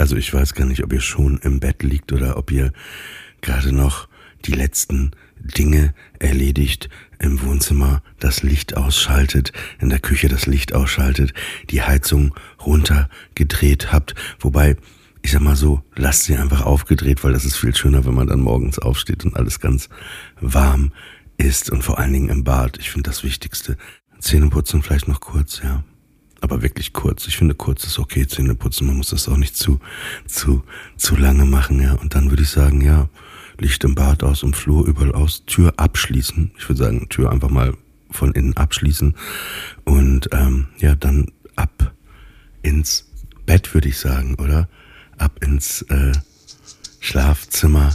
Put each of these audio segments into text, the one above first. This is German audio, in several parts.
Also ich weiß gar nicht, ob ihr schon im Bett liegt oder ob ihr gerade noch die letzten Dinge erledigt, im Wohnzimmer das Licht ausschaltet, in der Küche das Licht ausschaltet, die Heizung runtergedreht habt, wobei ich sag mal so, lasst sie einfach aufgedreht, weil das ist viel schöner, wenn man dann morgens aufsteht und alles ganz warm ist und vor allen Dingen im Bad. Ich finde das Wichtigste. Zähneputzen vielleicht noch kurz, ja aber wirklich kurz. Ich finde, kurz ist okay, Zähne putzen. Man muss das auch nicht zu, zu, zu lange machen, ja. Und dann würde ich sagen, ja, Licht im Bad aus, im Flur, überall aus, Tür abschließen. Ich würde sagen, Tür einfach mal von innen abschließen. Und ähm, ja, dann ab ins Bett, würde ich sagen, oder? Ab ins äh, Schlafzimmer,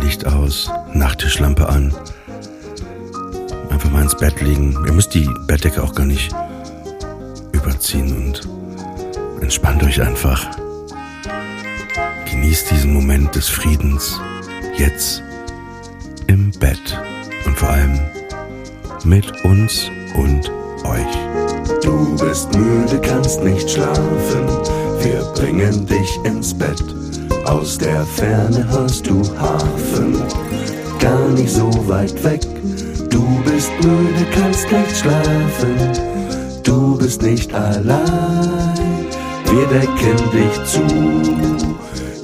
Licht aus, Nachttischlampe an. Einfach mal ins Bett liegen. Ihr müsst die Bettdecke auch gar nicht überziehen und entspannt euch einfach. Genießt diesen Moment des Friedens jetzt im Bett und vor allem mit uns und euch. Du bist müde, kannst nicht schlafen, wir bringen dich ins Bett. Aus der Ferne hörst du Hafen, gar nicht so weit weg. Du bist müde, kannst nicht schlafen Du bist nicht allein, wir decken dich zu,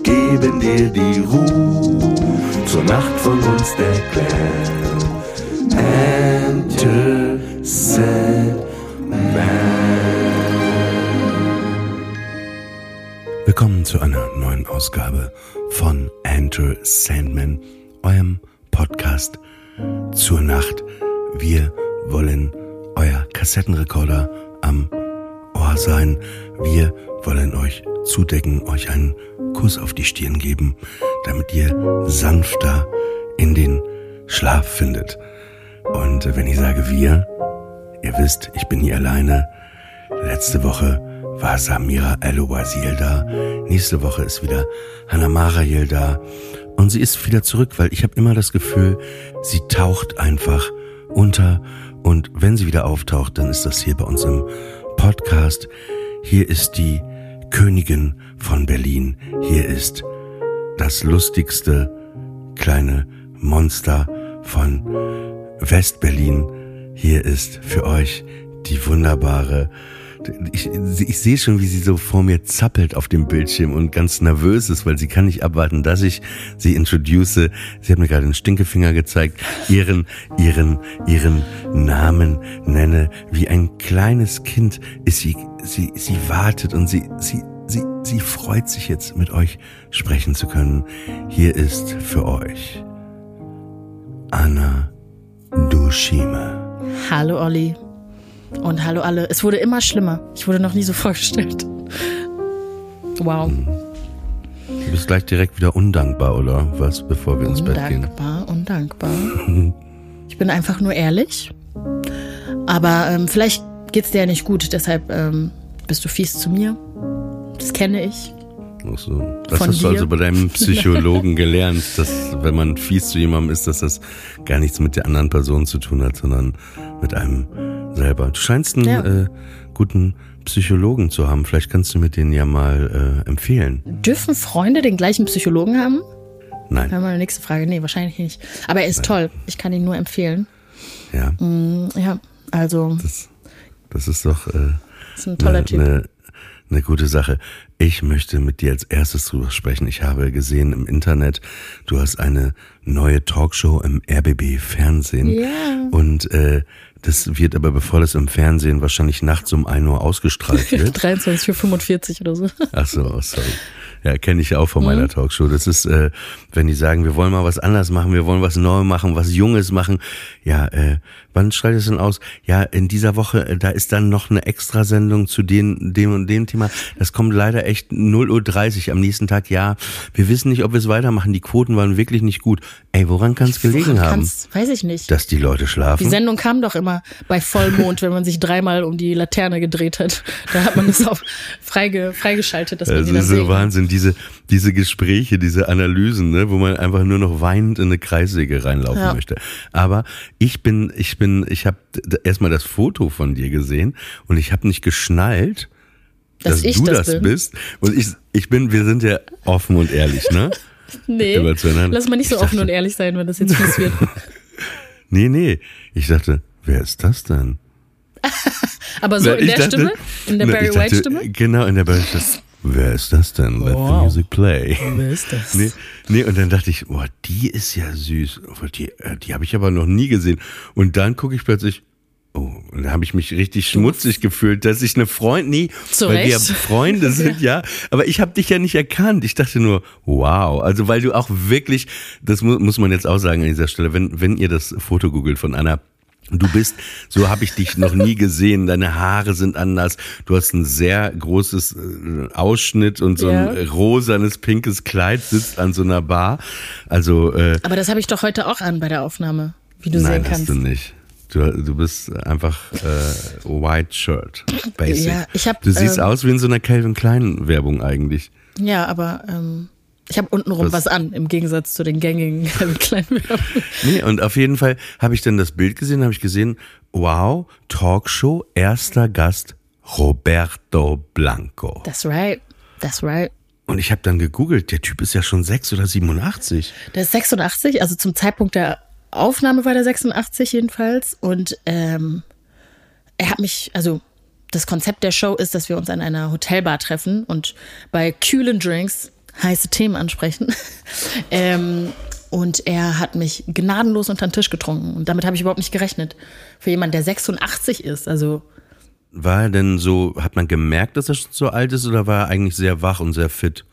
geben dir die Ruhe, zur Nacht von uns der Clan. Enter Sandman. Willkommen zu einer neuen Ausgabe von Enter Sandman, eurem Podcast zur Nacht. Wir wollen euer Kassettenrekorder am Ohr sein. Wir wollen euch zudecken, euch einen Kuss auf die Stirn geben, damit ihr sanfter in den Schlaf findet. Und wenn ich sage wir, ihr wisst, ich bin nie alleine. Letzte Woche war Samira El-Wazil da. Nächste Woche ist wieder Hannah Marayel da. Und sie ist wieder zurück, weil ich habe immer das Gefühl, sie taucht einfach unter und wenn sie wieder auftaucht, dann ist das hier bei uns im Podcast. Hier ist die Königin von Berlin. Hier ist das lustigste kleine Monster von Westberlin. Hier ist für euch die wunderbare ich, ich sehe schon, wie sie so vor mir zappelt auf dem Bildschirm und ganz nervös ist, weil sie kann nicht abwarten, dass ich sie introduce. Sie hat mir gerade den Stinkefinger gezeigt, ihren, ihren, ihren Namen nenne. Wie ein kleines Kind ist sie, sie, sie wartet und sie, sie, sie, sie freut sich jetzt mit euch sprechen zu können. Hier ist für euch Anna Dushime. Hallo Olli. Und hallo alle. Es wurde immer schlimmer. Ich wurde noch nie so vorgestellt. Wow. Du bist gleich direkt wieder undankbar, oder was, bevor wir ins Bett gehen? Undankbar, undankbar. ich bin einfach nur ehrlich. Aber ähm, vielleicht geht's dir ja nicht gut, deshalb ähm, bist du fies zu mir. Das kenne ich. Ach so. Das Von hast dir? du also bei deinem Psychologen gelernt, dass wenn man fies zu jemandem ist, dass das gar nichts mit der anderen Person zu tun hat, sondern mit einem selber. Du scheinst einen ja. äh, guten Psychologen zu haben. Vielleicht kannst du mir den ja mal äh, empfehlen. Dürfen Freunde den gleichen Psychologen haben? Nein. Wäre meine nächste Frage. Nee, wahrscheinlich nicht. Aber er ist Nein. toll. Ich kann ihn nur empfehlen. Ja. Mm, ja, also. Das, das ist doch. Äh, das ist ein toller ne, Typ. Ne, eine gute Sache. Ich möchte mit dir als erstes drüber sprechen. Ich habe gesehen im Internet, du hast eine neue Talkshow im RBB Fernsehen. Ja. Und äh, das wird aber, bevor das im Fernsehen wahrscheinlich nachts um 1 Uhr ausgestrahlt wird. 23.45 Uhr oder so. Ach so, sorry. Ja, kenne ich auch von meiner mhm. Talkshow. Das ist, äh, wenn die sagen, wir wollen mal was anders machen, wir wollen was Neues machen, was Junges machen. Ja, äh, wann strahlt es denn aus? Ja, in dieser Woche, äh, da ist dann noch eine Extrasendung zu dem, dem und dem Thema. Das kommt leider echt 0.30 Uhr am nächsten Tag. Ja, wir wissen nicht, ob wir es weitermachen. Die Quoten waren wirklich nicht gut. Ey, woran kann es gelegen haben? Weiß ich nicht. Dass die Leute schlafen. Die Sendung kam doch immer bei Vollmond, wenn man sich dreimal um die Laterne gedreht hat. Da hat man es auch freige, freigeschaltet, dass man das sie ist so Wahnsinn diese, diese Gespräche, diese Analysen, ne, wo man einfach nur noch weinend in eine Kreissäge reinlaufen ja. möchte. Aber ich bin, ich bin, ich habe erstmal das Foto von dir gesehen und ich habe nicht geschnallt, Dass dass, du das das, bist. Und ich, ich bin, wir sind ja offen und ehrlich, ne? Nee, lass mal nicht so Ich offen dachte- und ehrlich sein, wenn das jetzt wird. Nee, nee. Ich dachte, wer ist das denn? Aber so Na, in der dachte- Stimme? In der Barry ich dachte, White Stimme? Genau, in der Barry White Stimme. Wer ist das denn? Let the Wow. music play. Wer ist das? Nee, nee, und dann dachte ich, boah, die ist ja süß. Oh, Die, äh, die habe ich aber noch nie gesehen. Und dann gucke ich plötzlich, oh, und da habe ich mich richtig schmutzig gefühlt, dass ich eine Freundin, nee, Zu weil wir ja Recht. Freunde sind, ja. Aber ich habe dich ja nicht erkannt. Ich dachte nur, wow. Also weil du auch wirklich, das mu muss man jetzt auch sagen an dieser Stelle, wenn, wenn ihr das Foto googelt von einer Du bist, so habe ich dich noch nie gesehen. Deine Haare sind anders. Du hast ein sehr großes äh, Ausschnitt und so ein rosanes, pinkes Kleid, sitzt an so einer Bar. Also, äh, Aber das habe ich doch heute auch an bei der Aufnahme, wie du nein, sehen hast kannst. du nicht. Du, du bist einfach äh, White Shirt, basic. Ja, ich hab, du siehst ähm, aus wie in so einer Calvin Klein Werbung eigentlich. Ja, aber ähm, ich habe untenrum Was- was an, im Gegensatz zu den gängigen kleinen. Nee, und auf jeden Fall habe ich dann das Bild gesehen, habe ich gesehen, wow, Talkshow, erster Gast Roberto Blanco. That's right. That's right. Und ich habe dann gegoogelt, der Typ ist ja schon 6 oder 87. Der ist 86, also zum Zeitpunkt der Aufnahme war der 86 jedenfalls. Und ähm, er hat mich, also das Konzept der Show ist, dass wir uns an einer Hotelbar treffen und bei kühlen Drinks heiße Themen ansprechen. ähm, und er hat mich gnadenlos unter den Tisch getrunken. Und damit habe ich überhaupt nicht gerechnet. Für jemanden, der 86 ist. Also War er denn so, hat man gemerkt, dass er schon so alt ist oder war er eigentlich sehr wach und sehr fit?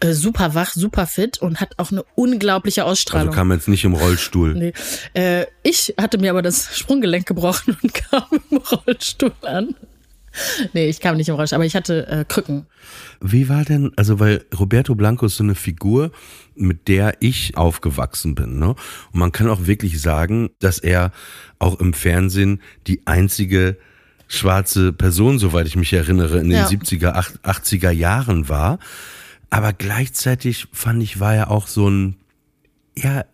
äh, super wach, super fit und hat auch eine unglaubliche Also Ausstrahlung. kam er jetzt nicht im Rollstuhl. Nee. Äh, ich hatte mir aber das Sprunggelenk gebrochen und kam im Rollstuhl an. Nee, ich kam nicht im Rollstuhl, aber ich hatte äh, Krücken. Wie war denn, also weil Roberto Blanco ist so eine Figur, mit der ich aufgewachsen bin, ne? Und man kann auch wirklich sagen, dass er auch im Fernsehen die einzige schwarze Person, soweit ich mich erinnere, in den Ja. 70er, ach- 80er Jahren war. Aber gleichzeitig fand ich, war er auch so ein, ja,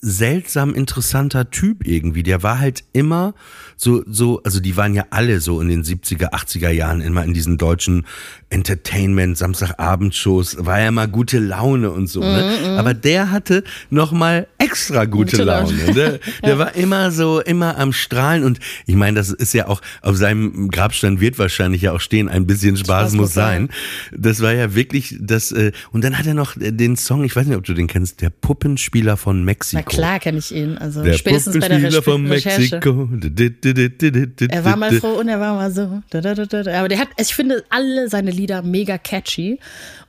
seltsam interessanter Typ irgendwie. Der war halt immer so, so, also die waren ja alle so in den 70er, 80er Jahren immer in diesen deutschen Entertainment, Samstagabendshows, war ja mal gute Laune und so, ne? Aber der hatte noch mal extra gute, Gute Laune. Laune. Der, der war immer so, immer am Strahlen und ich meine, das ist ja auch, auf seinem Grabstein wird wahrscheinlich ja auch stehen, ein bisschen Spaß, Spaß muss muss sein. Das war ja wirklich das, äh, und dann hat er noch den Song, ich weiß nicht, ob du den kennst, der Puppenspieler von Mexiko. Na klar kenne ich ihn. Also Der spätestens bei der Puppenspieler Re von Recherche. Er war mal froh und er war mal so. Aber der hat, ich finde alle seine Lieder mega catchy.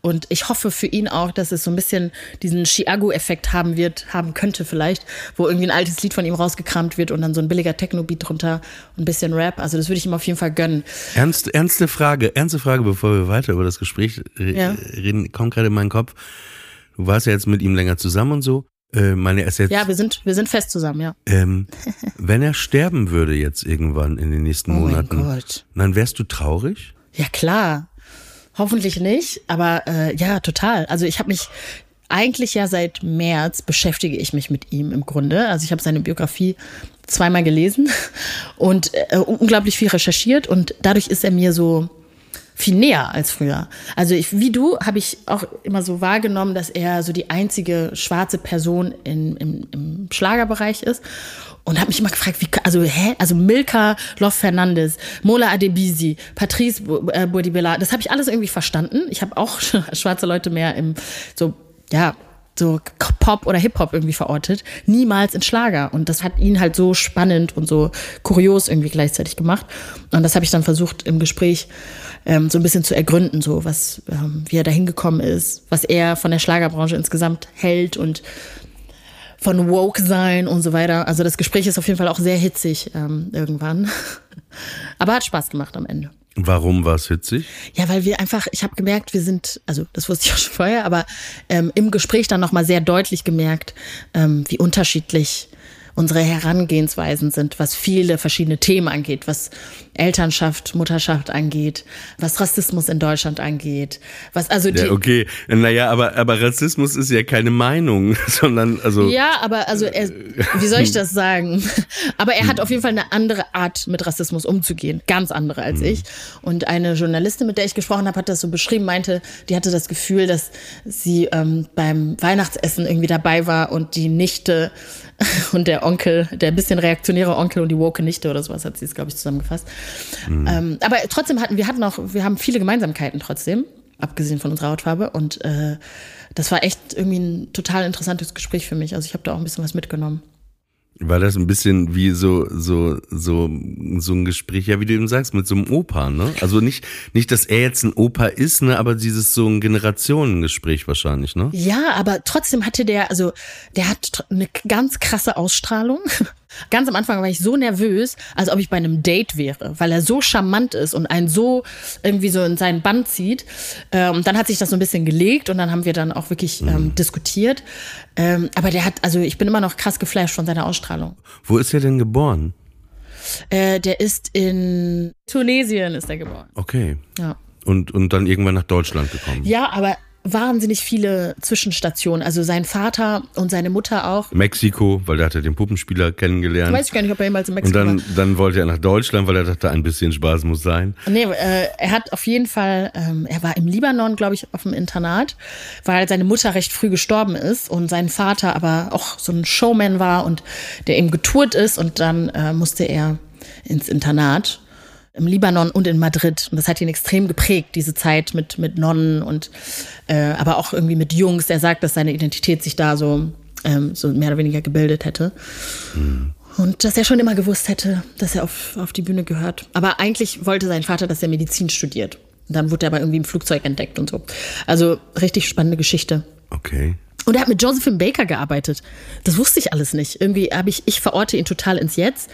Und ich hoffe für ihn auch, dass es so ein bisschen diesen Chiago-Effekt haben wird, haben könnte vielleicht, wo irgendwie ein altes Lied von ihm rausgekramt wird und dann so ein billiger Techno-Beat drunter und ein bisschen Rap. Also das würde ich ihm auf jeden Fall gönnen. Ernst, ernste Frage, ernste Frage, bevor wir weiter über das Gespräch Ja. reden, kommt gerade in meinen Kopf. Du warst ja jetzt mit ihm länger zusammen und so. Äh, meine, ist jetzt, Ja, wir sind, wir sind fest zusammen, ja. ähm, wenn er sterben würde jetzt irgendwann in den nächsten Oh mein Monaten, Gott. dann wärst du traurig? Ja, klar. Hoffentlich nicht, aber äh, ja, total. Also ich habe mich eigentlich ja seit März beschäftige ich mich mit ihm im Grunde. Also ich habe seine Biografie zweimal gelesen und äh, unglaublich viel recherchiert und dadurch ist er mir so viel näher als früher. Also ich, wie du habe ich auch immer so wahrgenommen, dass er so die einzige schwarze Person in, im, im Schlagerbereich ist und habe mich immer gefragt, wie, also hä, also Milka Love Fernandes, Mola Adebisi, Patrice Bu- äh, Bourdibella, das habe ich alles irgendwie verstanden. Ich habe auch schwarze Leute mehr im so ja so Pop oder Hip Hop irgendwie verortet, niemals in Schlager und das hat ihn halt so spannend und so kurios irgendwie gleichzeitig gemacht und das habe ich dann versucht im Gespräch ähm, so ein bisschen zu ergründen, so was ähm, wie er da hingekommen ist, was er von der Schlagerbranche insgesamt hält und von woke sein und so weiter. Also das Gespräch ist auf jeden Fall auch sehr hitzig ähm, irgendwann, aber hat Spaß gemacht am Ende. Warum war es hitzig? Ja, weil wir einfach, ich habe gemerkt, wir sind, also das wusste ich auch schon vorher, aber ähm, im Gespräch dann nochmal sehr deutlich gemerkt, ähm, wie unterschiedlich unsere Herangehensweisen sind, was viele verschiedene Themen angeht, was Elternschaft, Mutterschaft angeht, was Rassismus in Deutschland angeht, was also die, Ja, okay. Naja, aber, aber Rassismus ist ja keine Meinung, sondern also. Ja, aber also er, wie soll ich das sagen? Aber er hat auf jeden Fall eine andere Art, mit Rassismus umzugehen. Ganz andere als ich. Und eine Journalistin, mit der ich gesprochen habe, hat das so beschrieben, meinte, die hatte das Gefühl, dass sie ähm, beim Weihnachtsessen irgendwie dabei war und die Nichte und der Onkel, der bisschen reaktionäre Onkel und die woke Nichte oder sowas hat sie es, glaube ich, zusammengefasst. Ähm, aber trotzdem hatten wir hatten auch, wir haben viele Gemeinsamkeiten trotzdem, abgesehen von unserer Hautfarbe. Und äh, das war echt irgendwie ein total interessantes Gespräch für mich. Also ich habe da auch ein bisschen was mitgenommen. War das ein bisschen wie so, so, so, so ein Gespräch, ja, wie du eben sagst, mit so einem Opa, ne? Also nicht, nicht, dass er jetzt ein Opa ist, ne, aber dieses so ein Generationengespräch wahrscheinlich, ne? Ja, aber trotzdem hatte der, also der hat eine ganz krasse Ausstrahlung. Ganz am Anfang war ich so nervös, als ob ich bei einem Date wäre, weil er so charmant ist und einen so irgendwie so in seinen Band zieht. Ähm, dann hat sich das so ein bisschen gelegt und dann haben wir dann auch wirklich ähm, diskutiert. Ähm, aber der hat, also ich bin immer noch krass geflasht von seiner Ausstrahlung. Wo ist er denn geboren? Äh, der ist in Tunesien ist er geboren. Okay. Ja. Und, und dann irgendwann nach Deutschland gekommen. Ja, aber wahnsinnig viele Zwischenstationen. Also sein Vater und seine Mutter auch. Mexiko, weil er hatte den Puppenspieler kennengelernt. Weiß ich gar nicht, ob er jemals in und Mexiko dann, war. dann wollte er nach Deutschland, weil er dachte, ein bisschen Spaß muss sein. Nee, äh, er hat auf jeden Fall, ähm, er war im Libanon, glaube ich, auf dem Internat, weil seine Mutter recht früh gestorben ist und sein Vater aber auch so ein Showman war und der eben getourt ist und dann äh, musste er ins Internat im Libanon und in Madrid. Und das hat ihn extrem geprägt, diese Zeit mit, mit Nonnen und äh, aber auch irgendwie mit Jungs. Er sagt, dass seine Identität sich da so, ähm, so mehr oder weniger gebildet hätte. Und dass er schon immer gewusst hätte, dass er auf, auf die Bühne gehört. Aber eigentlich wollte sein Vater, dass er Medizin studiert. Und dann wurde er aber irgendwie im Flugzeug entdeckt und so. Also richtig spannende Geschichte. Okay. Und er hat mit Josephine Baker gearbeitet. Das wusste ich alles nicht. Irgendwie habe ich, ich verorte ihn total ins Jetzt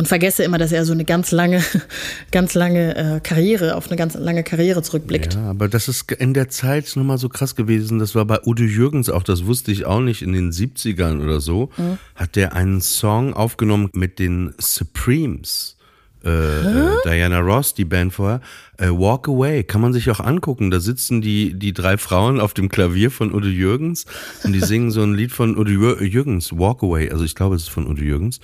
und vergesse immer, dass er so eine ganz lange, ganz lange äh, Karriere, auf eine ganz lange Karriere zurückblickt. Ja, aber das ist in der Zeit nochmal so krass gewesen. Das war bei Udo Jürgens auch, das wusste ich auch nicht, in den 70ern oder so, hat der einen Song aufgenommen mit den Supremes. Äh, äh, Diana Ross, die Band vorher, äh, Walk Away, kann man sich auch angucken. Da sitzen die, die drei Frauen auf dem Klavier von Udo Jürgens und die singen so ein Lied von Udo Jür- Jürgens, Walk Away. Also ich glaube, es ist von Udo Jürgens.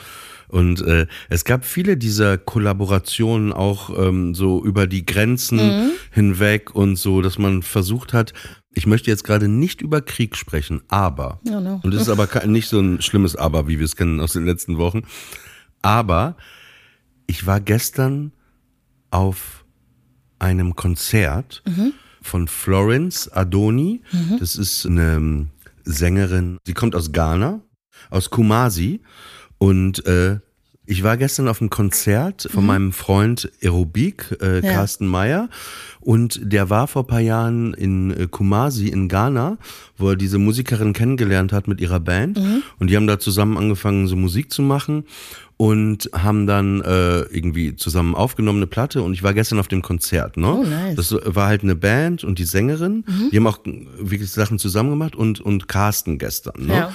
Und äh, es gab viele dieser Kollaborationen auch ähm, so über die Grenzen hinweg und so, dass man versucht hat, ich möchte jetzt gerade nicht über Krieg sprechen, aber, Oh no. und das ist aber nicht so ein schlimmes Aber, wie wir es kennen aus den letzten Wochen, aber ich war gestern auf einem Konzert von Florence Adoni. Das ist eine ähm, Sängerin, sie kommt aus Ghana, aus Kumasi. Und äh, ich war gestern auf einem Konzert von meinem Freund Aerobik, äh, Ja. Carsten Meyer. Und der war vor paar Jahren in äh, Kumasi in Ghana, wo er diese Musikerin kennengelernt hat mit ihrer Band. Und die haben da zusammen angefangen, so Musik zu machen und haben dann äh, irgendwie zusammen aufgenommen eine Platte und ich war gestern auf dem Konzert, ne? Oh, nice. Das war halt eine Band und die Sängerin, die haben auch wirklich Sachen zusammen gemacht und und Carsten gestern, ne? Ja.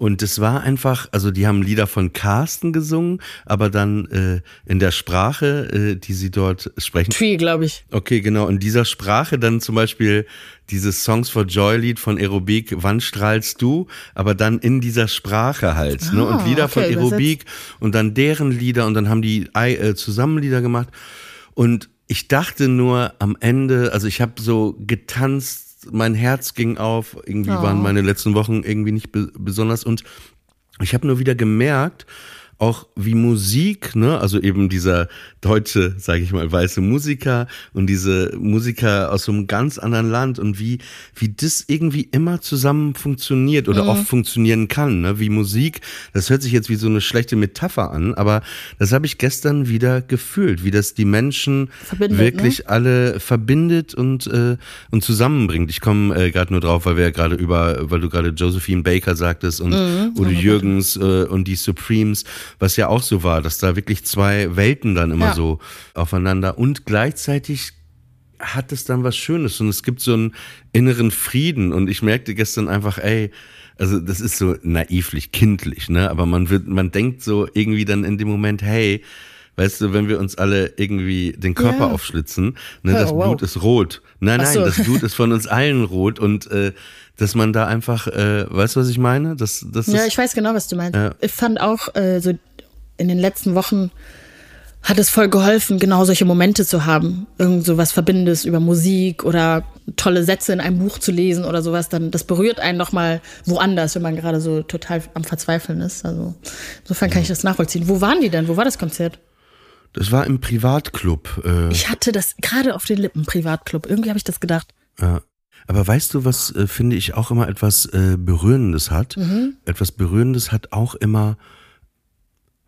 Und es war einfach, also die haben Lieder von Carsten gesungen, aber dann äh, in der Sprache, äh, die sie dort sprechen. Tree, glaube ich. Okay, genau. In dieser Sprache dann zum Beispiel dieses Songs for Joy Lied von Aerobik, Wann strahlst du? Aber dann in dieser Sprache halt. ne? Und Ah, Lieder von okay, Aerobik und dann deren Lieder und dann haben die äh, zusammen Lieder gemacht. Und ich dachte nur am Ende, also ich habe so getanzt, mein Herz ging auf. Irgendwie Oh. waren meine letzten Wochen irgendwie nicht be besonders und ich habe nur wieder gemerkt, auch wie Musik, ne, also eben dieser deutsche, sage ich mal, weiße Musiker und diese Musiker aus so einem ganz anderen Land und wie wie das irgendwie immer zusammen funktioniert oder oft funktionieren kann, ne, wie Musik. Das hört sich jetzt wie so eine schlechte Metapher an, aber das habe ich gestern wieder gefühlt, wie das die Menschen Verbindet, wirklich alle verbindet und äh, und zusammenbringt. Ich komme äh, gerade nur drauf, weil wir ja gerade über, weil du gerade Josephine Baker sagtest und Udo Jürgens äh, und die Supremes, was ja auch so war, dass da wirklich zwei Welten dann immer Ja. so aufeinander und gleichzeitig hat es dann was Schönes und es gibt so einen inneren Frieden und ich merkte gestern einfach, ey, also das ist so naivlich, kindlich, ne? Aber man wird, man denkt so irgendwie dann in dem Moment, hey, weißt du, wenn wir uns alle irgendwie den Körper Ja. aufschlitzen, ne, Oh, das wow. Blut ist rot. Nein, nein, so. das Blut ist von uns allen rot und äh, dass man da einfach, äh, weißt du, was ich meine? Das, das Ja, ist, ich weiß genau, was du meinst. Ja. Ich fand auch, äh, so in den letzten Wochen hat es voll geholfen, genau solche Momente zu haben. Irgend so was Verbindendes über Musik oder tolle Sätze in einem Buch zu lesen oder sowas. Dann, das berührt einen nochmal woanders, wenn man gerade so total am Verzweifeln ist. Also insofern kann ich das nachvollziehen. Wo waren die denn? Wo war das Konzert? Das war im Privatclub. Äh, Ich hatte das gerade auf den Lippen, Privatclub. Irgendwie habe ich das gedacht. Ja. Aber weißt du, was äh, finde ich auch immer etwas äh, Berührendes hat? Mhm. Etwas Berührendes hat auch immer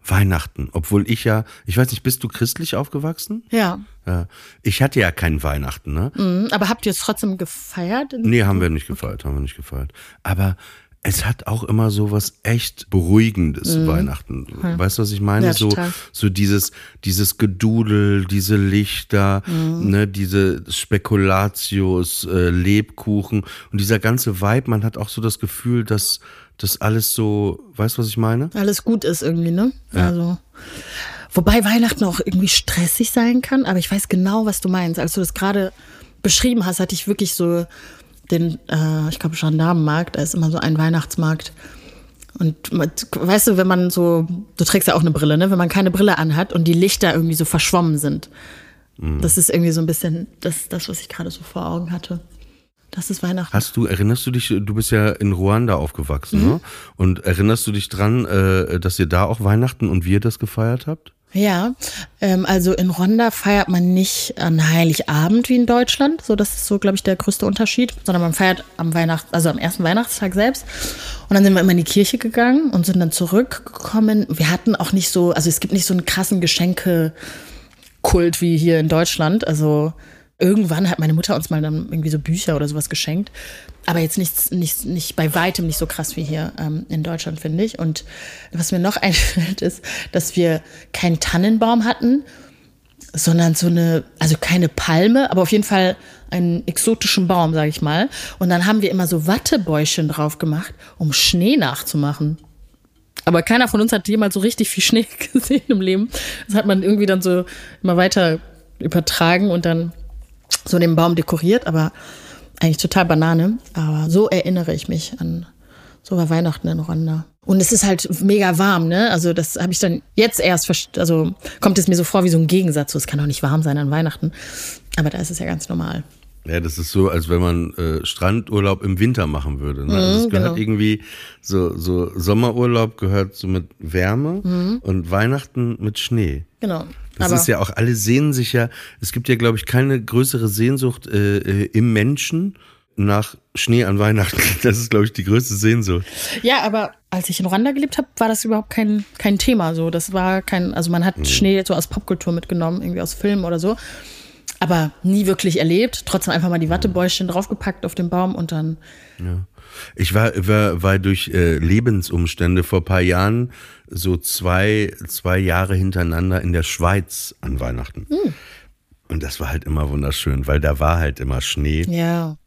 Weihnachten. Obwohl ich ja, ich weiß nicht, bist du christlich aufgewachsen? Ja. Ja. Ich hatte ja kein Weihnachten, ne? Mhm. Aber habt ihr es trotzdem gefeiert? Nee, haben wir nicht gefeiert, haben wir nicht gefeiert. Aber es hat auch immer so was echt Beruhigendes, Weihnachten. Weißt du, was ich meine? Mhm. Ja, so, total. so dieses, dieses Gedudel, diese Lichter, Mhm. ne, diese Spekulatius, äh, Lebkuchen und dieser ganze Vibe, man hat auch so das Gefühl, dass das alles so, weißt du, was ich meine? alles gut ist irgendwie, ne? Also. Wobei Weihnachten auch irgendwie stressig sein kann, aber ich weiß genau, was du meinst. Als du das gerade beschrieben hast, hatte ich wirklich so den, äh, ich glaube, Gendarmenmarkt, da ist immer so ein Weihnachtsmarkt. Und weißt du, wenn man so, du trägst ja auch eine Brille, ne? Wenn man keine Brille anhat und die Lichter irgendwie so verschwommen sind. Das ist irgendwie so ein bisschen das, das, was ich gerade so vor Augen hatte. Das ist Weihnachten. Hast du, erinnerst du dich, du bist ja in Ruanda aufgewachsen, Mhm. ne? Und erinnerst du dich dran, äh, dass ihr da auch Weihnachten und wir das gefeiert habt? Ja, ähm, also in Rwanda feiert man nicht an Heiligabend wie in Deutschland. So, das ist so, glaube ich, der größte Unterschied, sondern man feiert am Weihnacht, also am ersten Weihnachtstag selbst. Und dann sind wir immer in die Kirche gegangen und sind dann zurückgekommen. Wir hatten auch nicht so, also es gibt nicht so einen krassen Geschenkekult wie hier in Deutschland. Also irgendwann hat meine Mutter uns mal dann irgendwie so Bücher oder sowas geschenkt. Aber jetzt nichts, nicht, nicht bei weitem nicht so krass wie hier ähm, in Deutschland, finde ich. Und was mir noch einfällt, ist, dass wir keinen Tannenbaum hatten, sondern so eine, also keine Palme, aber auf jeden Fall einen exotischen Baum, sage ich mal. Und dann haben wir immer so Wattebäuschen drauf gemacht, um Schnee nachzumachen. Aber keiner von uns hat jemals so richtig viel Schnee gesehen im Leben. Das hat man irgendwie dann so immer weiter übertragen und dann so den Baum dekoriert, aber eigentlich total Banane. Aber so erinnere ich mich an, so war Weihnachten in Rwanda. Und es ist halt mega warm, ne? Also das habe ich dann jetzt erst, also kommt es mir so vor wie so ein Gegensatz. So, es kann doch nicht warm sein an Weihnachten. Aber da ist es ja ganz normal. Ja, das ist so, als wenn man äh, Strandurlaub im Winter machen würde. Ne? also es gehört genau. irgendwie so, so Sommerurlaub gehört so mit Wärme und Weihnachten mit Schnee. Genau. Das Aber ist ja auch, alle sehnen sich ja, es gibt ja, glaube ich, keine größere Sehnsucht äh, äh, im Menschen nach Schnee an Weihnachten. Das ist, glaube ich, die größte Sehnsucht. Ja, aber als ich in Rwanda gelebt habe, war das überhaupt kein, kein Thema. So, das war kein, also man hat Schnee so aus Popkultur mitgenommen, irgendwie aus Filmen oder so. Aber nie wirklich erlebt. Trotzdem einfach mal die Wattebäuschen draufgepackt auf den Baum und dann. Ich war, war, war durch äh, Lebensumstände vor paar Jahren so zwei, zwei Jahre hintereinander in der Schweiz an Weihnachten. Und das war halt immer wunderschön, weil da war halt immer Schnee. Ja.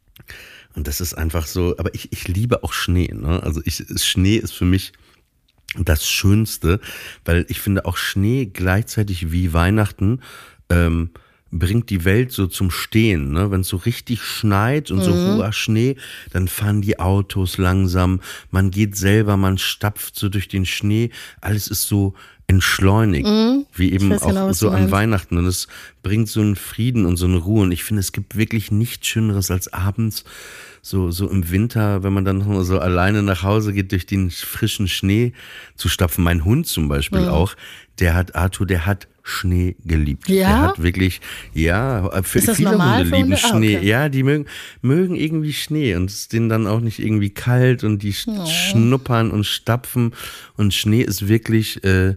Und das ist einfach so, aber ich, ich liebe auch Schnee. Ne? Also ich, Schnee ist für mich das Schönste, weil ich finde auch Schnee gleichzeitig wie Weihnachten ähm, bringt die Welt so zum Stehen. Ne? Wenn es so richtig schneit und so hoher Schnee, dann fahren die Autos langsam, man geht selber, man stapft so durch den Schnee, alles ist so entschleunigt, wie eben weiß auch genau, so an. Weihnachten. Und es bringt so einen Frieden und so eine Ruhe. Und ich finde, es gibt wirklich nichts Schöneres als abends, so, so im Winter, wenn man dann so alleine nach Hause geht, durch den frischen Schnee zu stapfen. Mein Hund zum Beispiel Mhm. auch, der hat, Arthur, der hat Schnee geliebt. Ja? Der hat wirklich, ja, für Ist das viele normal Hunde lieben Hunde? Ah, Schnee. okay. Ja, die mögen, mögen irgendwie Schnee und es ist denen dann auch nicht irgendwie kalt und die Oh. schnuppern und stapfen. Und Schnee ist wirklich, äh,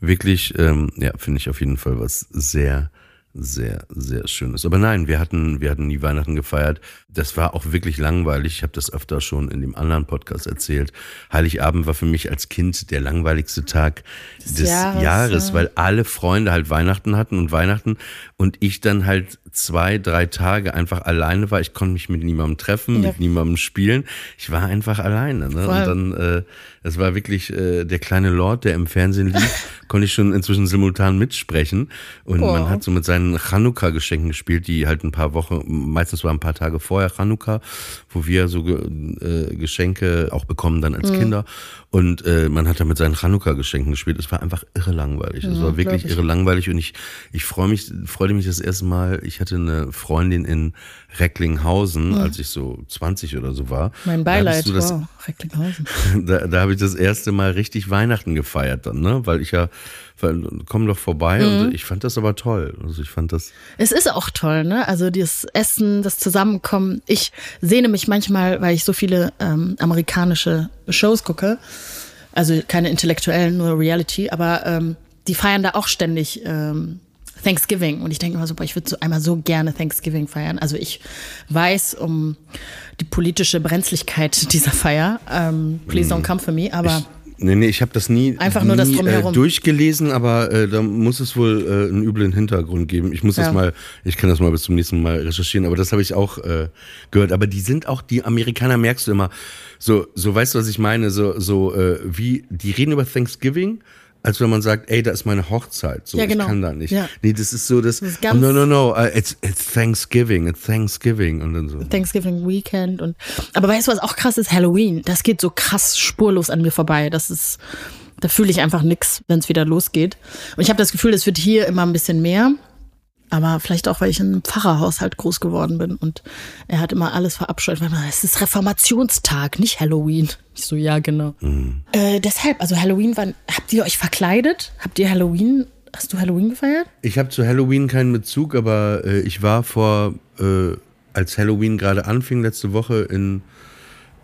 wirklich, ähm, ja, finde ich auf jeden Fall was sehr, sehr, sehr schön ist. Aber nein, wir hatten, wir hatten nie Weihnachten gefeiert. Das war auch wirklich langweilig. Ich habe das öfter schon in dem anderen Podcast erzählt. Heiligabend war für mich als Kind der langweiligste Tag des, des Jahres, Jahres ja. weil alle Freunde halt Weihnachten hatten und Weihnachten und ich dann halt zwei, drei Tage einfach alleine war. Ich konnte mich mit niemandem treffen, ja. mit niemandem spielen. Ich war einfach alleine. Ne? Und dann, äh, es war wirklich äh, der kleine Lord, der im Fernsehen lief, konnte ich schon inzwischen simultan mitsprechen. Und oh. man hat so mit seinen Chanukka-Geschenken gespielt, die halt ein paar Wochen, meistens war ein paar Tage vorher Chanukka, wo wir so äh, Geschenke auch bekommen dann als mhm. Kinder. Und äh, man hat da mit seinen Chanukka-Geschenken gespielt. Es war einfach irre langweilig. Es war wirklich irre langweilig. Und ich, ich freue mich, freute mich das erste Mal. Ich hatte eine Freundin in Recklinghausen, mhm. als ich so 20 oder so war. Mein Beileid, da das, wow, Recklinghausen. Da, da habe ich das erste Mal richtig Weihnachten gefeiert dann, ne? Weil ich ja komm doch vorbei. Mhm. Und ich fand das aber toll. Also ich fand das. Es ist auch toll, ne? Also das Essen, das Zusammenkommen. Ich sehne mich manchmal, weil ich so viele ähm, amerikanische Shows gucke. Also keine intellektuellen, nur Reality, aber ähm, die feiern da auch ständig ähm, Thanksgiving. Und ich denke immer so, boah, ich würde so einmal so gerne Thanksgiving feiern. Also ich weiß um die politische Brenzlichkeit dieser Feier. Ähm, please don't mhm. come for me, aber. Ich Nee, nee, ich habe das nie, Einfach nur das Drumherum. Äh, durchgelesen, aber äh, da muss es wohl äh, einen üblen Hintergrund geben. Ich muss ja. das mal, ich kann das mal bis zum nächsten Mal recherchieren, aber das habe ich auch äh, gehört. Aber die sind auch, die Amerikaner merkst du immer, so, so weißt du, was ich meine, so, so äh, wie, die reden über Thanksgiving als wenn man sagt, ey, da ist meine Hochzeit. So, ja, genau. ich kann da nicht. Ja. Nee, das ist so das. das ist oh, no, no, no, uh, it's, it's Thanksgiving, it's Thanksgiving und dann so. Thanksgiving Weekend und. Aber weißt du, was auch krass ist? Halloween. Das geht so krass spurlos an mir vorbei. Das ist, da fühle ich einfach nix, wenn es wieder losgeht. Und ich habe das Gefühl, es wird hier immer ein bisschen mehr. Aber vielleicht auch, weil ich in einem Pfarrerhaushalt groß geworden bin und er hat immer alles verabscheut. Weil man, es ist Reformationstag, nicht Halloween. Ich so, ja, genau. Mhm. Äh, deshalb, also Halloween, wann, habt ihr euch verkleidet? Habt ihr Halloween, hast du Halloween gefeiert? Ich habe zu Halloween keinen Bezug, aber äh, ich war vor, äh, als Halloween gerade anfing, letzte Woche in,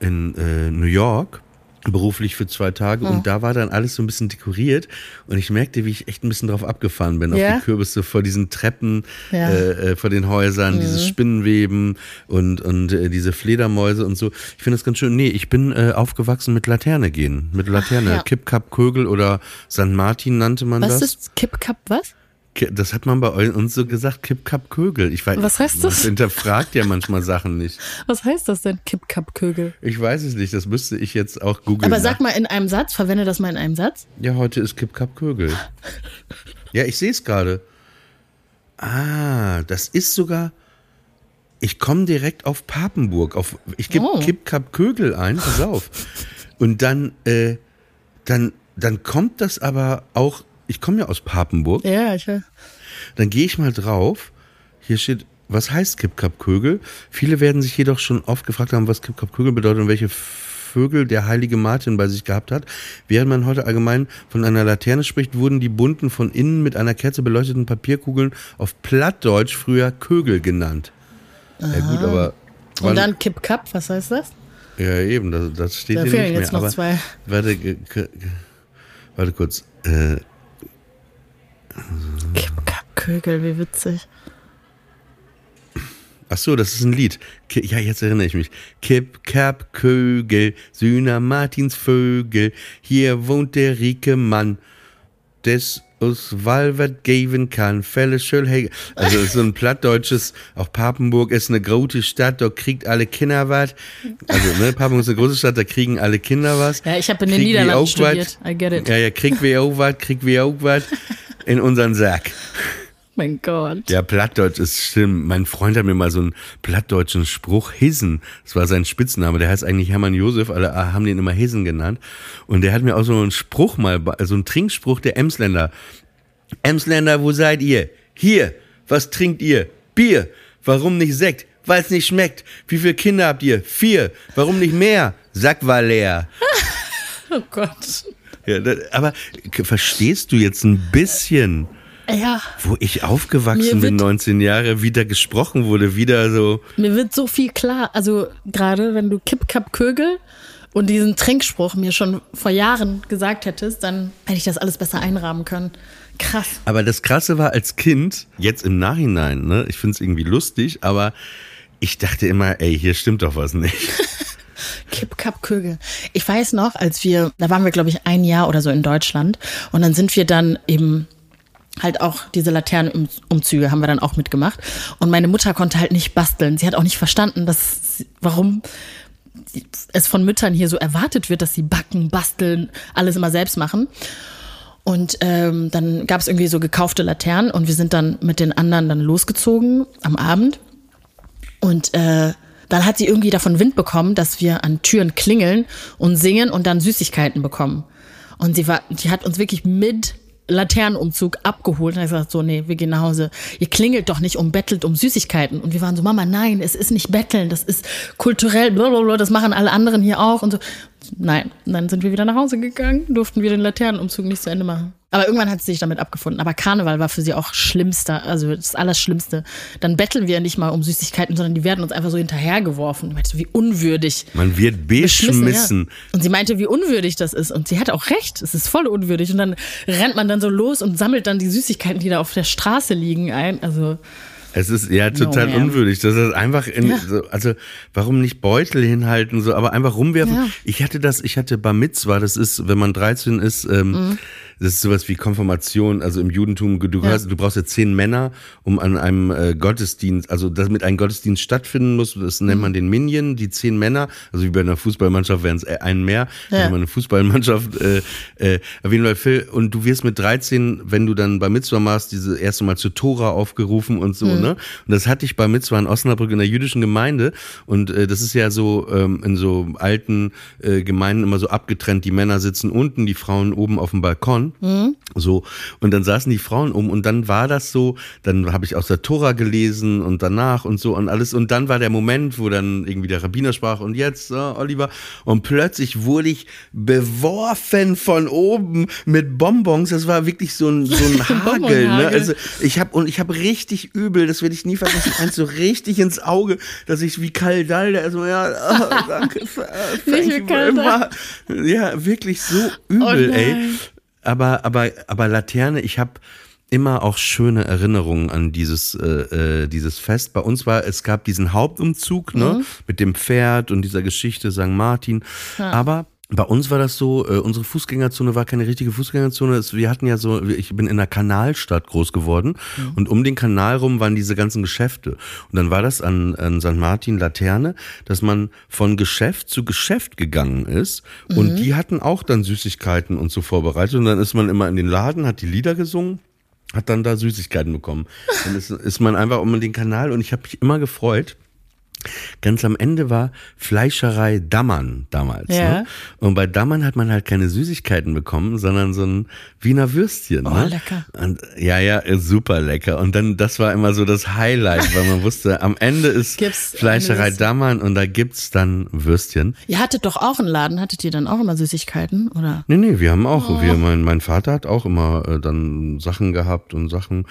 in äh, New York beruflich für zwei Tage ja. und da war dann alles so ein bisschen dekoriert und ich merkte, wie ich echt ein bisschen drauf abgefahren bin, ja. auf die Kürbisse vor diesen Treppen, ja. äh, äh vor den Häusern, mhm. dieses Spinnenweben und, und äh, diese Fledermäuse und so. Ich finde das ganz schön. Nee, ich bin äh, aufgewachsen mit Laterne gehen, mit Laterne. Ach, Kip Cup Kögel oder St. Martin nannte man was das. Was ist Kip Cup was? Das hat man bei uns so gesagt, Kipp-Kap Kögel. Ich weiß, Was heißt das? Man hinterfragt ja manchmal Sachen nicht. Was heißt das denn, Kipp-Kap Kögel? Ich weiß es nicht, das müsste ich jetzt auch googeln. Aber sag mal in einem Satz, verwende das mal in einem Satz. Ja, heute ist Kipp-Kap Kögel. ja, ich sehe es gerade. Ah, das ist sogar. Ich komme direkt auf Papenburg. Auf, ich gebe oh. Kipp-Kap Kögel ein, pass auf. Und dann, äh, dann, dann kommt das aber auch ich komme ja aus Papenburg. Ja, ich weiß. Dann gehe ich mal drauf. Hier steht, was heißt Kipkap-Kögel? Viele werden sich jedoch schon oft gefragt haben, was Kipkap-Kögel bedeutet und welche Vögel der heilige Martin bei sich gehabt hat. Während man heute allgemein von einer Laterne spricht, wurden die bunten von innen mit einer Kerze beleuchteten Papierkugeln auf Plattdeutsch früher Kögel genannt. Aha. Ja gut, aber... Und dann Kipkap, was heißt das? Ja, eben, das, das steht da hier fehlen nicht jetzt mehr. noch aber, zwei. Warte, warte kurz. Äh, Kögel, wie witzig. Ach so, das ist ein Lied. Ja, jetzt erinnere ich mich. Kip, Kap, Kögel, Sühner Martins Vögel, hier wohnt der rieke Mann, des us Walwert geben kann, Fälle Schölhege. Also so ein plattdeutsches, auch Papenburg ist eine große Stadt, dort kriegt alle Kinder was. Also ne, Papenburg ist eine große Stadt, da kriegen alle Kinder was. Ja, ich habe in den Niederlanden studiert, I get it. Ja, ja, kriegt wir auch was, kriegt wir auch was in unseren Sack. Mein Gott. Ja, Plattdeutsch ist schlimm. Mein Freund hat mir mal so einen plattdeutschen Spruch, Hissen, das war sein Spitzname, der heißt eigentlich Hermann Josef, alle haben den immer Hissen genannt. Und der hat mir auch so einen Spruch mal, so einen Trinkspruch der Emsländer. Emsländer, wo seid ihr? Hier. Was trinkt ihr? Bier. Warum nicht Sekt? Weil es nicht schmeckt. Wie viele Kinder habt ihr? Vier. Warum nicht mehr? Sack war leer. oh Gott. Ja, aber verstehst du jetzt ein bisschen, ja. wo ich aufgewachsen bin, 19 Jahre, wieder gesprochen wurde, wieder so. Mir wird so viel klar. Also gerade wenn du Kipp, Kapp, Kögel und diesen Trinkspruch mir schon vor Jahren gesagt hättest, dann hätte ich das alles besser einrahmen können. Krass. Aber das Krasse war als Kind, jetzt im Nachhinein, ne, ich finde es irgendwie lustig, aber ich dachte immer, ey, hier stimmt doch was nicht. Kipp, Kapp, Kögel. Ich weiß noch, als wir, da waren wir, glaube ich, ein Jahr oder so in Deutschland und dann sind wir dann eben halt auch diese Laternenumzüge haben wir dann auch mitgemacht. Und meine Mutter konnte halt nicht basteln. Sie hat auch nicht verstanden, dass, warum es von Müttern hier so erwartet wird, dass sie backen, basteln, alles immer selbst machen. Und ähm, dann gab es irgendwie so gekaufte Laternen und wir sind dann mit den anderen dann losgezogen am Abend. Und äh, dann hat sie irgendwie davon Wind bekommen, dass wir an Türen klingeln und singen und dann Süßigkeiten bekommen. Und sie war, die hat uns wirklich mit Laternenumzug abgeholt und hat gesagt, so, nee, wir gehen nach Hause. Ihr klingelt doch nicht um bettelt um Süßigkeiten. Und wir waren so, Mama, nein, es ist nicht betteln, das ist kulturell, blablabla, das machen alle anderen hier auch und so. Nein, dann sind wir wieder nach Hause gegangen, durften wir den Laternenumzug nicht zu Ende machen. Aber irgendwann hat sie sich damit abgefunden. Aber Karneval war für sie auch schlimmster, also das Allerschlimmste. Dann betteln wir nicht mal um Süßigkeiten, sondern die werden uns einfach so hinterhergeworfen. Ich meinte, wie unwürdig. Man wird beschmissen. Ja. Und sie meinte, wie unwürdig das ist. Und sie hat auch recht, es ist voll unwürdig. Und dann rennt man dann so los und sammelt dann die Süßigkeiten, die da auf der Straße liegen, ein. Also es ist ja total no, unwürdig. Das ist einfach in, ja. so, also warum nicht Beutel hinhalten, so, aber einfach rumwerfen. Ja. Ich hatte das, ich hatte Bar Mitzwa, das ist, wenn man 13 ist, ähm, mhm das ist sowas wie Konfirmation, also im Judentum, du, ja. hast, du brauchst ja zehn Männer, um an einem äh, Gottesdienst, also damit ein Gottesdienst stattfinden muss, das nennt man den Minion, die zehn Männer, also wie bei einer Fußballmannschaft wären es einen mehr, ja. wenn man eine Fußballmannschaft, äh, äh, auf jeden Fall, Phil, und du wirst mit 13, wenn du dann bei Mitzvah machst, diese erste Mal zur Tora aufgerufen und so, mhm. ne? Und das hatte ich bei Mitzvah in Osnabrück in der jüdischen Gemeinde und äh, das ist ja so ähm, in so alten äh, Gemeinden immer so abgetrennt, die Männer sitzen unten, die Frauen oben auf dem Balkon Mhm. So. Und dann saßen die Frauen um und dann war das so, dann habe ich aus der Tora gelesen und danach und so und alles. Und dann war der Moment, wo dann irgendwie der Rabbiner sprach und jetzt, äh, Oliver. Und plötzlich wurde ich beworfen von oben mit Bonbons. Das war wirklich so ein, so ein Hagel. ne? Also ich habe und ich habe richtig übel, das werde ich nie vergessen, eins so richtig ins Auge, dass ich wie Kaldal, der erstmal, ja, oh, danke, thank you very much. Ja, wirklich so übel, oh ey aber, aber, aber Laterne, ich habe immer auch schöne Erinnerungen an dieses, äh, äh, dieses Fest. Bei uns war, es gab diesen Hauptumzug, ne, mhm. mit dem Pferd und dieser Geschichte St. Martin. Ja. Aber bei uns war das so, äh, unsere Fußgängerzone war keine richtige Fußgängerzone. Wir hatten ja so, ich bin in einer Kanalstadt groß geworden mhm. und um den Kanal rum waren diese ganzen Geschäfte. Und dann war das an, an St. Martin Laterne, dass man von Geschäft zu Geschäft gegangen ist mhm. und die hatten auch dann Süßigkeiten und so vorbereitet und dann ist man immer in den Laden, hat die Lieder gesungen hat dann da Süßigkeiten bekommen. Dann ist, ist man einfach um den Kanal und ich habe mich immer gefreut, Ganz am Ende war Fleischerei Dammern damals. Ja. Ne? Und bei Dammern hat man halt keine Süßigkeiten bekommen, sondern so ein Wiener Würstchen. Oh, ne? lecker. Und, ja, ja, super lecker. Und dann, das war immer so das Highlight, weil man wusste, am Ende ist gibt's Fleischerei Dammern und da gibt's dann Würstchen. Ihr hattet doch auch einen Laden, hattet ihr dann auch immer Süßigkeiten, oder? Nee, nee, wir haben auch, oh. wir, mein, mein Vater hat auch immer äh, dann Sachen gehabt und Sachen.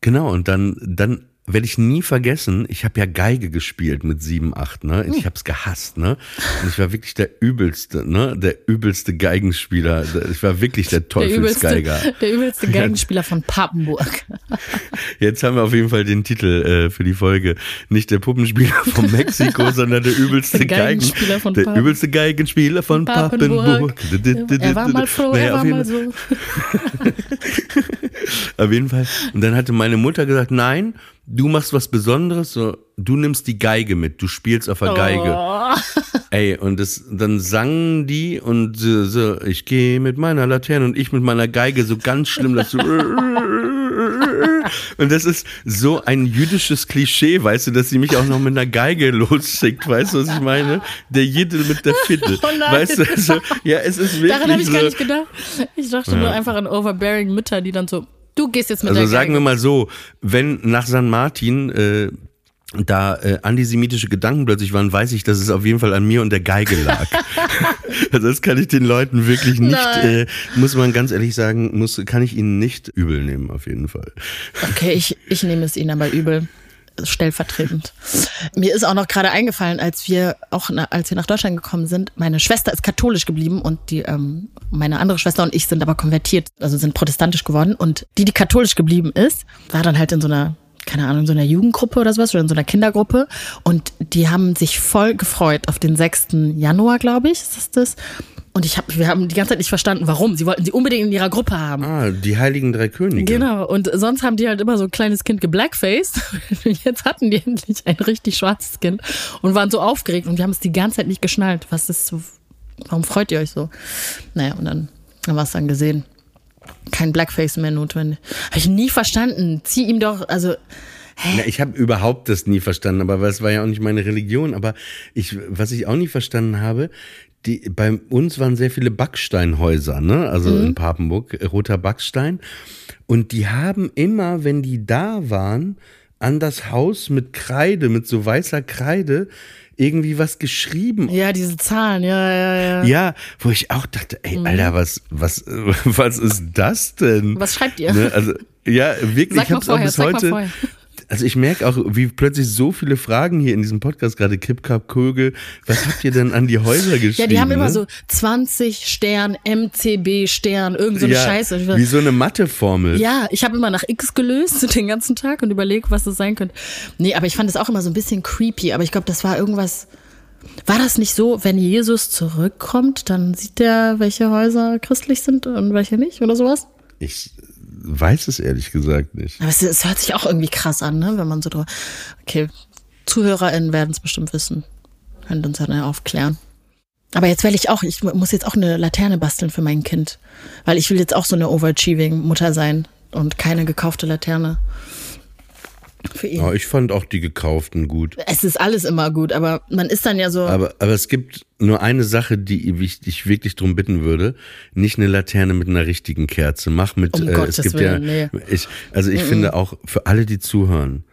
Genau, und dann, dann werde ich nie vergessen, ich habe ja Geige gespielt mit sieben, acht, ne? Ich hm. habe es gehasst, ne? Und ich war wirklich der übelste, ne? Der übelste Geigenspieler. Ich war wirklich der Teufelsgeiger. Der übelste, der übelste Geigenspieler von Papenburg. Jetzt haben wir auf jeden Fall den Titel äh, für die Folge. Nicht der Puppenspieler von Mexiko, sondern der übelste der Geigenspieler von Der übelste Geigenspieler von Papenburg. Papenburg. Er war mal froh, naja, er war mal so. auf jeden Fall. Und dann hatte meine Mutter gesagt, nein, du machst was Besonderes, so, du nimmst die Geige mit, du spielst auf der oh. Geige. Ey, und das, dann sangen die und so, so ich gehe mit meiner Laterne und ich mit meiner Geige, so ganz schlimm, dass du Und das ist so ein jüdisches Klischee, weißt du, dass sie mich auch noch mit einer Geige losschickt, weißt du, was ich meine? Der Jiddel mit der Fiddle. Oh weißt du, also, ja, es ist wirklich Daran habe ich so, gar nicht gedacht. Ich dachte ja. nur einfach an overbearing Mütter, die dann so Du gehst jetzt mit Also sagen wir mal so, wenn nach San Martin äh, da äh, antisemitische Gedanken plötzlich waren, weiß ich, dass es auf jeden Fall an mir und der Geige lag. also das kann ich den Leuten wirklich nicht, äh, muss man ganz ehrlich sagen, muss, kann ich ihnen nicht übel nehmen, auf jeden Fall. Okay, ich, ich nehme es ihnen aber übel. Stellvertretend. Mir ist auch noch gerade eingefallen, als wir auch als wir nach Deutschland gekommen sind, meine Schwester ist katholisch geblieben und die ähm, meine andere Schwester und ich sind aber konvertiert, also sind protestantisch geworden und die die katholisch geblieben ist, war dann halt in so einer keine Ahnung, in so einer Jugendgruppe oder sowas oder in so einer Kindergruppe und die haben sich voll gefreut auf den 6. Januar, glaube ich, ist das. Und ich hab, wir haben die ganze Zeit nicht verstanden, warum. Sie wollten sie unbedingt in ihrer Gruppe haben. Ah, die Heiligen Drei Könige. Genau. Und sonst haben die halt immer so ein kleines Kind geblackfaced. Jetzt hatten die endlich ein richtig schwarzes Kind und waren so aufgeregt und wir haben es die ganze Zeit nicht geschnallt. Was ist so, warum freut ihr euch so? Naja, und dann haben wir es dann gesehen. Kein Blackface mehr notwendig. Habe ich nie verstanden. Zieh ihm doch, also, Na, ich habe überhaupt das nie verstanden, aber es war ja auch nicht meine Religion. Aber ich, was ich auch nie verstanden habe, die, bei uns waren sehr viele Backsteinhäuser, ne? Also in Papenburg, roter Backstein. Und die haben immer, wenn die da waren, an das Haus mit Kreide, mit so weißer Kreide, irgendwie was geschrieben. ja, diese Zahlen, ja, ja, ja. Ja, wo ich auch dachte, ey, Alter, was, was, was ist das denn? Was schreibt ihr? Ne, also, ja, wirklich, Sag ich hab's auch vorher, bis sag mal heute. Also ich merke auch, wie plötzlich so viele Fragen hier in diesem Podcast, gerade Kipkap, Kögel, was habt ihr denn an die Häuser geschrieben? Ja, die haben immer ne? so 20 Stern, MCB Stern, irgend so eine ja, Scheiße. Wie so eine Matheformel. Ja, ich habe immer nach X gelöst den ganzen Tag und überlegt, was das sein könnte. Nee, aber ich fand es auch immer so ein bisschen creepy. Aber ich glaube, das war irgendwas. War das nicht so, wenn Jesus zurückkommt, dann sieht der, welche Häuser christlich sind und welche nicht oder sowas? Ich weiß es ehrlich gesagt nicht. Aber es, es hört sich auch irgendwie krass an, ne? wenn man so drüber. Okay, ZuhörerInnen werden es bestimmt wissen. Könnt uns ja dann aufklären. Aber jetzt will ich auch, ich muss jetzt auch eine Laterne basteln für mein Kind. Weil ich will jetzt auch so eine overachieving Mutter sein und keine gekaufte Laterne. Für ihn. Aber ich fand auch die gekauften gut. Es ist alles immer gut, aber man ist dann ja so. Aber, aber es gibt nur eine Sache, die ich dich wirklich drum bitten würde. Nicht eine Laterne mit einer richtigen Kerze. Mach mit, Um äh, Gottes es gibt Willen, ja, nee. ich, also ich finde auch für alle, die zuhören,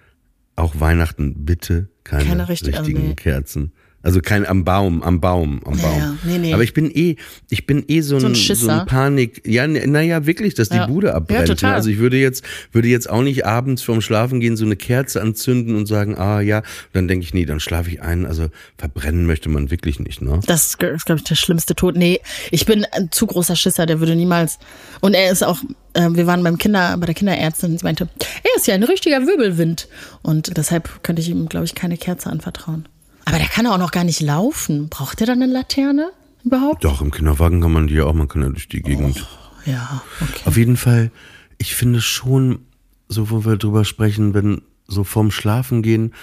auch Weihnachten bitte keine, Keine richtig- also richtigen nee. Kerzen. Also kein am Baum, am Baum, am Ja, Baum. ja. Nee, nee. Aber ich bin eh, ich bin eh so ein, So ein so Schisser. ein Panik. Ja, naja, wirklich, dass die Ja. Bude Ja, abbrennt. total. ne? Also ich würde jetzt, würde jetzt auch nicht abends vorm Schlafen gehen so eine Kerze anzünden und sagen, ah ja, und dann denke ich, nee, dann schlafe ich ein. Also verbrennen möchte man wirklich nicht, ne? Das ist, glaube ich, der schlimmste Tod. Nee, ich bin ein zu großer Schisser, der würde niemals. Und er ist auch, äh, wir waren beim Kinder, bei der Kinderärztin, sie meinte, er ist ja ein richtiger Wirbelwind. Und deshalb könnte ich ihm, glaube ich, keine Kerze anvertrauen. Aber der kann auch noch gar nicht laufen. Braucht er dann eine Laterne überhaupt? Doch, im Kinderwagen kann man die ja auch, man kann ja durch die Gegend. Ja, okay. Auf jeden Fall, ich finde schon, so wo wir drüber sprechen, wenn so vorm Schlafen gehen,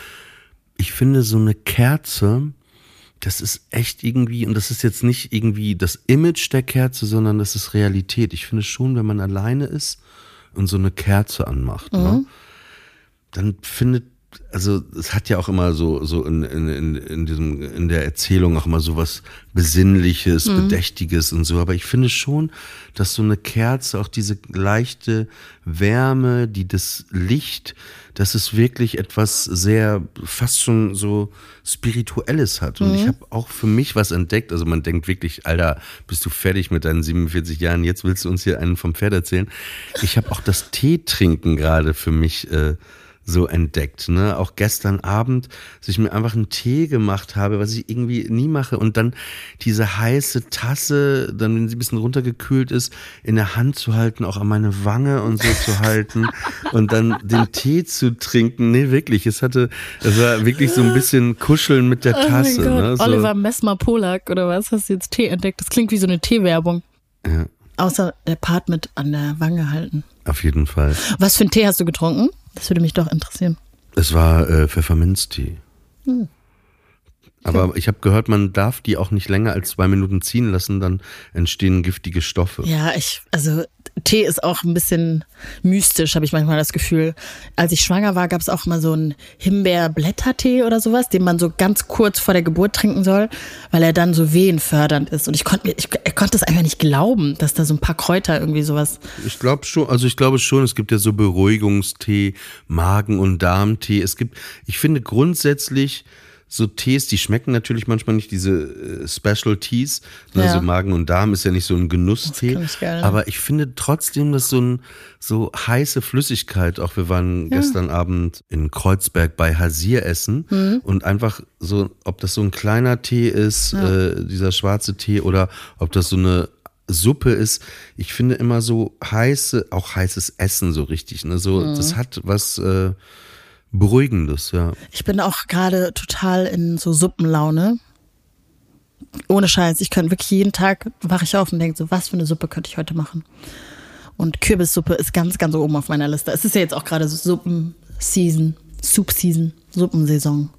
ich finde so eine Kerze, das ist echt irgendwie, und das ist jetzt nicht irgendwie das Image der Kerze, sondern das ist Realität. Ich finde schon, wenn man alleine ist und so eine Kerze anmacht, ne, dann findet also es hat ja auch immer so so in, in, in, in diesem in der Erzählung auch immer so was besinnliches, bedächtiges und so, aber ich finde schon, dass so eine Kerze auch diese leichte Wärme, die das Licht, dass es wirklich etwas sehr fast schon so spirituelles hat. Und ich habe auch für mich was entdeckt, also man denkt wirklich, Alter, bist du fertig mit deinen 47 Jahren, jetzt willst du uns hier einen vom Pferd erzählen. Ich habe auch das Tee trinken gerade für mich äh, so entdeckt. Ne? Auch gestern Abend, dass ich mir einfach einen Tee gemacht habe, was ich irgendwie nie mache. Und dann diese heiße Tasse, dann, wenn sie ein bisschen runtergekühlt ist, in der Hand zu halten, auch an meine Wange und so zu halten und dann den Tee zu trinken. Nee, wirklich. Es hatte, es war wirklich so ein bisschen Kuscheln mit der Tasse. oh mein Gott. ne? so, Oliver Messmer-Polak oder was? Hast du jetzt Tee entdeckt? Das klingt wie so eine Teewerbung. Ja, Außer der Part mit an der Wange halten. auf jeden Fall. Was für einen Tee hast du getrunken? Das würde mich doch interessieren. Es war äh, Pfefferminztee. Aber ich habe gehört, man darf die auch nicht länger als zwei Minuten ziehen lassen, dann entstehen giftige Stoffe. Ja, ich, also Tee ist auch ein bisschen mystisch, habe ich manchmal das Gefühl. Als ich schwanger war, gab es auch mal so einen Himbeerblättertee oder sowas, den man so ganz kurz vor der Geburt trinken soll, weil er dann so wehenfördernd ist. Und ich konnte mir, ich, ich konnte das einfach nicht glauben, dass da so ein paar Kräuter irgendwie sowas. Ich glaube schon, also ich glaube schon, es gibt ja so Beruhigungstee, Magen- und Darmtee. Es gibt, ich finde grundsätzlich so Tees, die schmecken natürlich manchmal nicht, diese äh, Special Teas. Ne, Ja. So Magen und Darm ist ja nicht so ein Genusstee. ich gerne. Aber ich finde trotzdem, dass so ein so heiße Flüssigkeit, auch wir waren gestern Abend in Kreuzberg bei Hasir essen Mhm. und einfach so, ob das so ein kleiner Tee ist, äh, dieser schwarze Tee oder ob das so eine Suppe ist. Ich finde immer so heiße, auch heißes Essen so richtig. Ne? So, Mhm. das hat was äh, Beruhigendes, ja. Ich bin auch gerade total in so Suppenlaune. Ohne Scheiß. Ich könnte wirklich jeden Tag wache ich auf und denke so, was für eine Suppe könnte ich heute machen? Und Kürbissuppe ist ganz, ganz oben auf meiner Liste. Es ist ja jetzt auch gerade so Suppen-Season, Soup-Season, Suppensaison.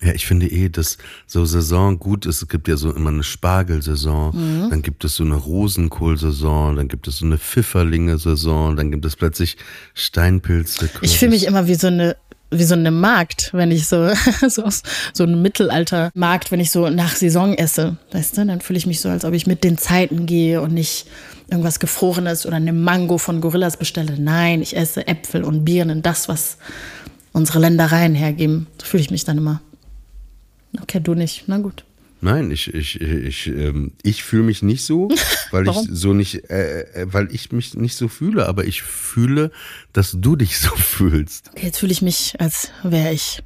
Ja, ich finde eh, dass so Saison gut ist. Es gibt ja so immer eine Spargelsaison, Mhm. dann gibt es so eine Rosenkohlsaison, dann gibt es so eine Pfifferlinge-Saison, dann gibt es plötzlich Steinpilze. Ich fühle mich immer wie so eine wie so eine Magd, wenn ich so so, aus- so ein Mittelalter-Markt, wenn ich so nach Saison esse, weißt du, dann fühle ich mich so, als ob ich mit den Zeiten gehe und nicht irgendwas Gefrorenes oder eine Mango von Gorillas bestelle. Nein, ich esse Äpfel und Birnen, das, was unsere Ländereien hergeben. So fühle ich mich dann immer. Okay, du nicht. Na gut. Nein, ich ich ich ähm, ich fühle mich nicht so, weil ich Warum? so nicht, äh, äh, weil ich mich nicht so fühle, aber ich fühle, dass du dich so fühlst. Okay, jetzt fühle ich mich, als wäre ich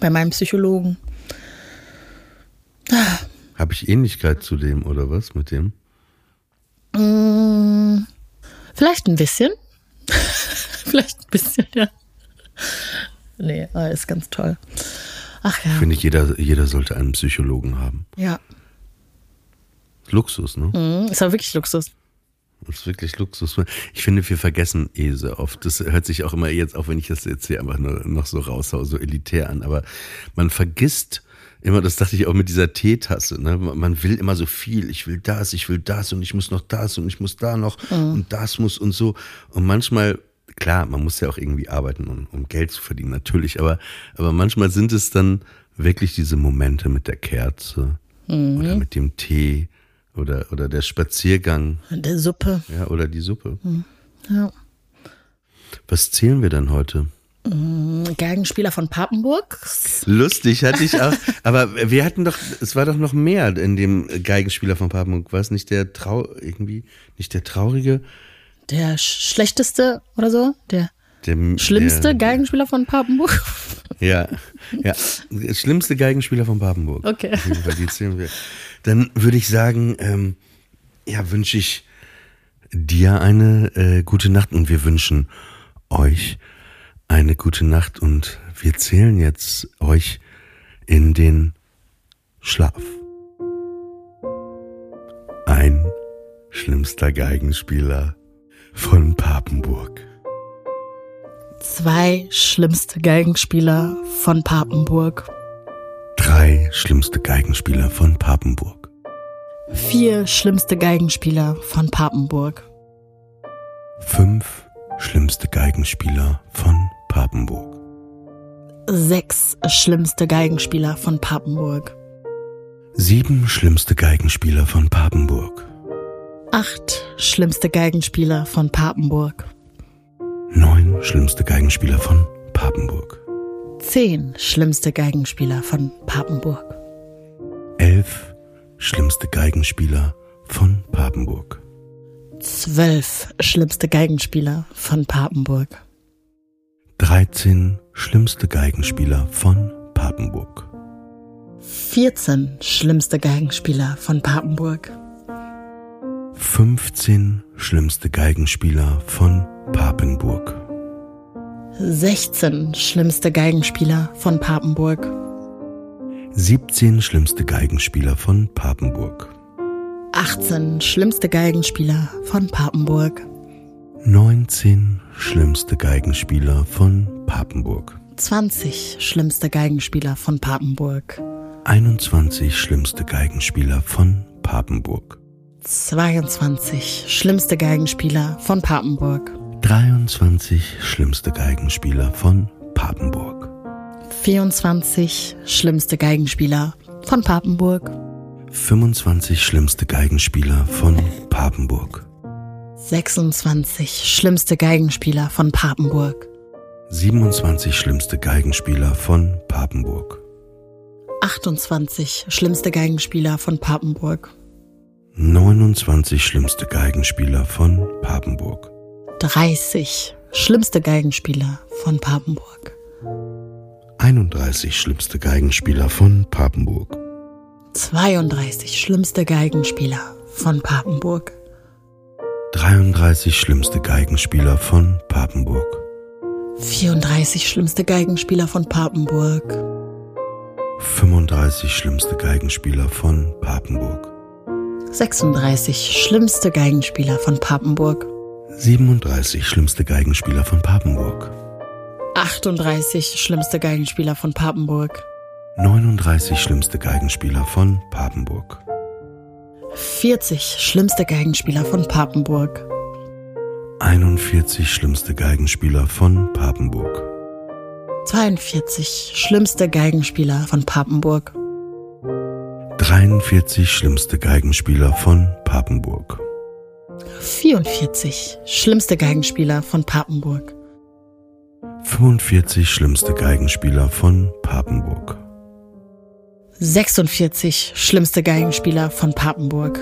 bei meinem Psychologen. Habe ich Ähnlichkeit zu dem oder was mit dem? Vielleicht ein bisschen. Vielleicht ein bisschen, ja. Nee, aber ist ganz toll. Ach ja. Finde ich, jeder jeder sollte einen Psychologen haben. Ja. Luxus, ne? Mhm, Ist aber wirklich Luxus. Das ist wirklich Luxus. Ich finde, wir vergessen eh sehr oft. Das hört sich auch immer jetzt, auch wenn ich das jetzt hier einfach nur noch so raushau, so elitär an. Aber man vergisst immer, das dachte ich auch mit dieser Teetasse. Ne? Man will immer so viel. Ich will das, ich will das und ich muss noch das und ich muss da noch und das muss und so. Und manchmal, klar, man muss ja auch irgendwie arbeiten, um, um Geld zu verdienen, natürlich. Aber, aber manchmal sind es dann wirklich diese Momente mit der Kerze oder mit dem Tee oder, oder der Spaziergang Der Suppe. ja, oder die Suppe. Ja. Was zählen wir denn heute? Geigenspieler von Papenburg. Lustig hatte ich auch, aber wir hatten doch, es war doch noch mehr in dem Geigenspieler von Papenburg. War es nicht der Trau, irgendwie, nicht der traurige, Der sch- schlechteste oder so. Der der schlimmste der, Geigenspieler von Papenburg. Ja, ja, der schlimmste Geigenspieler von Papenburg. Okay. Die zählen wir. Dann würde ich sagen, ähm, ja, wünsche ich dir eine äh, gute Nacht und wir wünschen euch eine gute Nacht und wir zählen jetzt euch in den Schlaf. Ein schlimmster Geigenspieler von Papenburg. Zwei schlimmste Geigenspieler von Papenburg. Drei schlimmste Geigenspieler von Papenburg. Vier schlimmste Geigenspieler von Papenburg. Fünf schlimmste Geigenspieler von Papenburg. Sechs schlimmste Geigenspieler von Papenburg. Sieben schlimmste Geigenspieler von Papenburg. Acht schlimmste Geigenspieler von Papenburg. Neun schlimmste Geigenspieler von Papenburg. Zehn schlimmste Geigenspieler von Papenburg. Elf schlimmste Geigenspieler von Papenburg. Zwölf schlimmste Geigenspieler von Papenburg. 13 schlimmste Geigenspieler von Papenburg. 14 schlimmste Geigenspieler von Papenburg. 15 schlimmste Geigenspieler von Papenburg. 16 schlimmste Geigenspieler von Papenburg. 17 schlimmste Geigenspieler von Papenburg. 18 schlimmste Geigenspieler von Papenburg. 19 schlimmste Geigenspieler von Papenburg. 20 schlimmste Geigenspieler von Papenburg. 21 schlimmste Geigenspieler von Papenburg. 22 schlimmste Geigenspieler von Papenburg. 23 schlimmste Geigenspieler von Papenburg. 24 schlimmste Geigenspieler von Papenburg. 25 schlimmste Geigenspieler von Papenburg. 26 schlimmste Geigenspieler von Papenburg. 27 schlimmste Geigenspieler von Papenburg. 28 schlimmste Geigenspieler von Papenburg. 29 schlimmste Geigenspieler von Papenburg. 30 schlimmste Geigenspieler von Papenburg. 31 schlimmste Geigenspieler von Papenburg. 32 schlimmste Geigenspieler von Papenburg. 33 schlimmste Geigenspieler von Papenburg. 34 schlimmste Geigenspieler von Papenburg. 35 schlimmste Geigenspieler von Papenburg. 36 schlimmste Geigenspieler von Papenburg. 37 schlimmste Geigenspieler von Papenburg. 38 schlimmste Geigenspieler von Papenburg. 39 schlimmste Geigenspieler von Papenburg. 40 schlimmste Geigenspieler von Papenburg. 41 schlimmste Geigenspieler von Papenburg. 42 schlimmste Geigenspieler von Papenburg. 43 schlimmste Geigenspieler von Papenburg. 44 schlimmste Geigenspieler von Papenburg. 45 schlimmste Geigenspieler von Papenburg. 46 schlimmste Geigenspieler von Papenburg.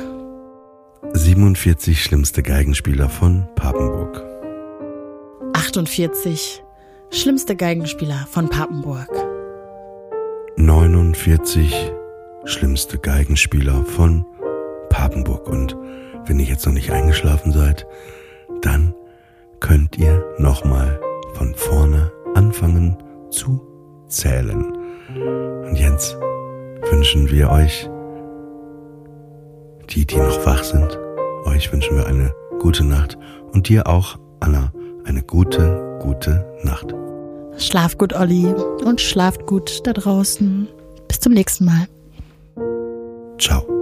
47 schlimmste Geigenspieler von Papenburg. 48 schlimmste Geigenspieler von Papenburg. 49 schlimmste Geigenspieler von Papenburg. Und wenn ihr jetzt noch nicht eingeschlafen seid, dann könnt ihr nochmal von vorne anfangen zu zählen. Und jetzt wünschen wir euch, die, die noch wach sind, euch wünschen wir eine gute Nacht und dir auch, Anna, eine gute, gute Nacht. Schlaf gut, Olli, und schlaft gut da draußen. Bis zum nächsten Mal. Ciao.